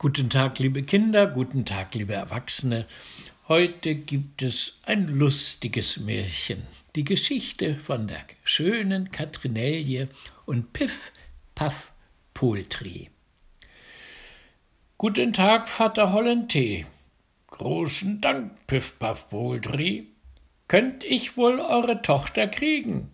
Guten Tag, liebe Kinder, guten Tag, liebe Erwachsene. Heute gibt es ein lustiges Märchen. Die Geschichte von der schönen Katrinelje und Piff, Paff, Poultry. Guten Tag, Vater Hollentee. Großen Dank, Piff, Paff, Poultry. Könnt ich wohl eure Tochter kriegen?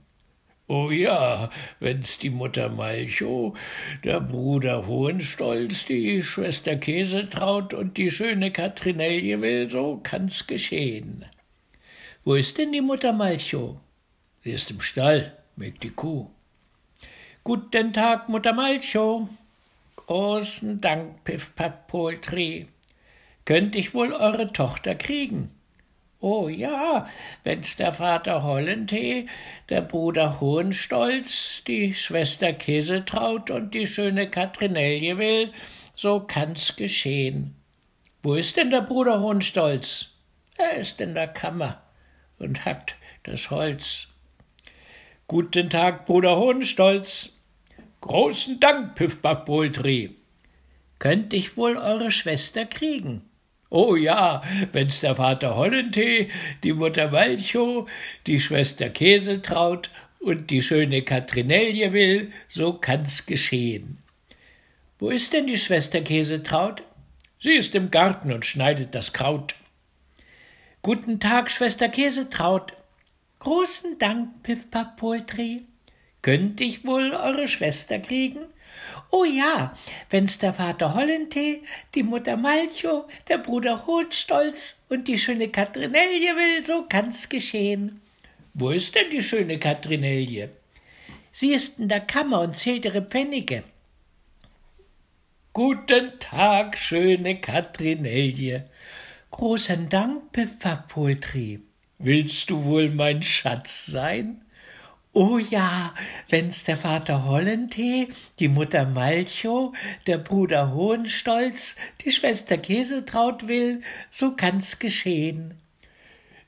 Oh ja, wenn's die Mutter Malchow, der Bruder Hohenstolz, die Schwester Käsetraut und die schöne Katrinelje will, so kann's geschehen. Wo ist denn die Mutter Malchow? Sie ist im Stall, mit die Kuh. Guten Tag, Mutter Malchow. Großen Dank, Piff Pack Poultry. Könnt ich wohl eure Tochter kriegen? Oh ja, wenn's der Vater Hollentee, der Bruder Hohenstolz, die Schwester Käsetraut und die schöne Katrinelje will, so kann's geschehen. Wo ist denn der Bruder Hohenstolz? Er ist in der Kammer und hackt das Holz. Guten Tag, Bruder Hohenstolz. Großen Dank, Piffbach Poultry. Könnt ich wohl eure Schwester kriegen? Oh ja, wenn's der Vater Hollentee, die Mutter Malchow, die Schwester Käsetraut und die schöne Katrinelje will, so kann's geschehen. Wo ist denn die Schwester Käsetraut? Sie ist im Garten und schneidet das Kraut. Guten Tag, Schwester Käsetraut. Großen Dank, Piffpaff Poultry. Könnt ich wohl eure Schwester kriegen? Oh ja, wenn's der Vater Hollentee, die Mutter Malchow, der Bruder Hohenstolz und die schöne Katrinelje will, so kann's geschehen. Wo ist denn die schöne Katrinelje? Sie ist in der Kammer und zählt ihre Pfennige. Guten Tag, schöne Katrinelje. Großen Dank, Pfefferpoultry. Willst du wohl mein Schatz sein? Oh ja, wenn's der Vater Hollentee, die Mutter Malchow, der Bruder Hohenstolz, die Schwester Käsetraut will, so kann's geschehen.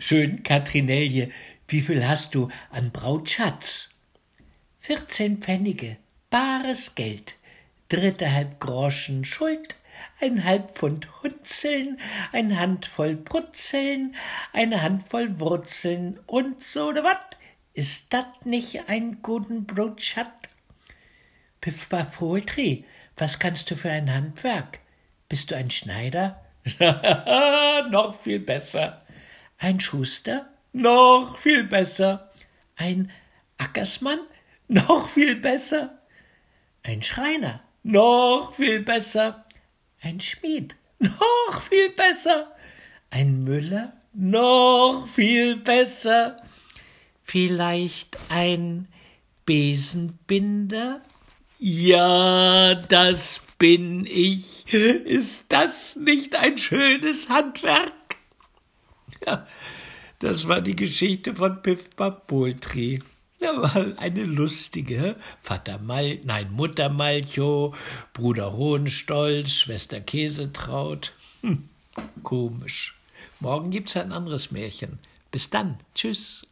Schön, Katrinelje, wie viel hast du an Brautschatz? Vierzehn Pfennige, bares Geld, dritte halb Groschen Schuld, ein halb Pfund Hunzeln, ein Handvoll Brutzeln, eine Handvoll Wurzeln und so ne wat ist dat nicht ein guten Brotschat? Piffba Poultry, was kannst du für ein Handwerk? Bist du ein Schneider? Noch viel besser. Ein Schuster? Noch viel besser. Ein Ackersmann? Noch viel besser. Ein Schreiner? Noch viel besser. Ein Schmied? Noch viel besser. Ein Müller? Noch viel besser. Vielleicht ein Besenbinder? Ja, das bin ich. Ist das nicht ein schönes Handwerk? Ja, das war die Geschichte von Piff Poultry. Ja, war eine lustige. Vater Mal, nein, Mutter Malchow, Bruder Hohenstolz, Schwester Käsetraut. Hm, komisch. Morgen gibt's ein anderes Märchen. Bis dann. Tschüss.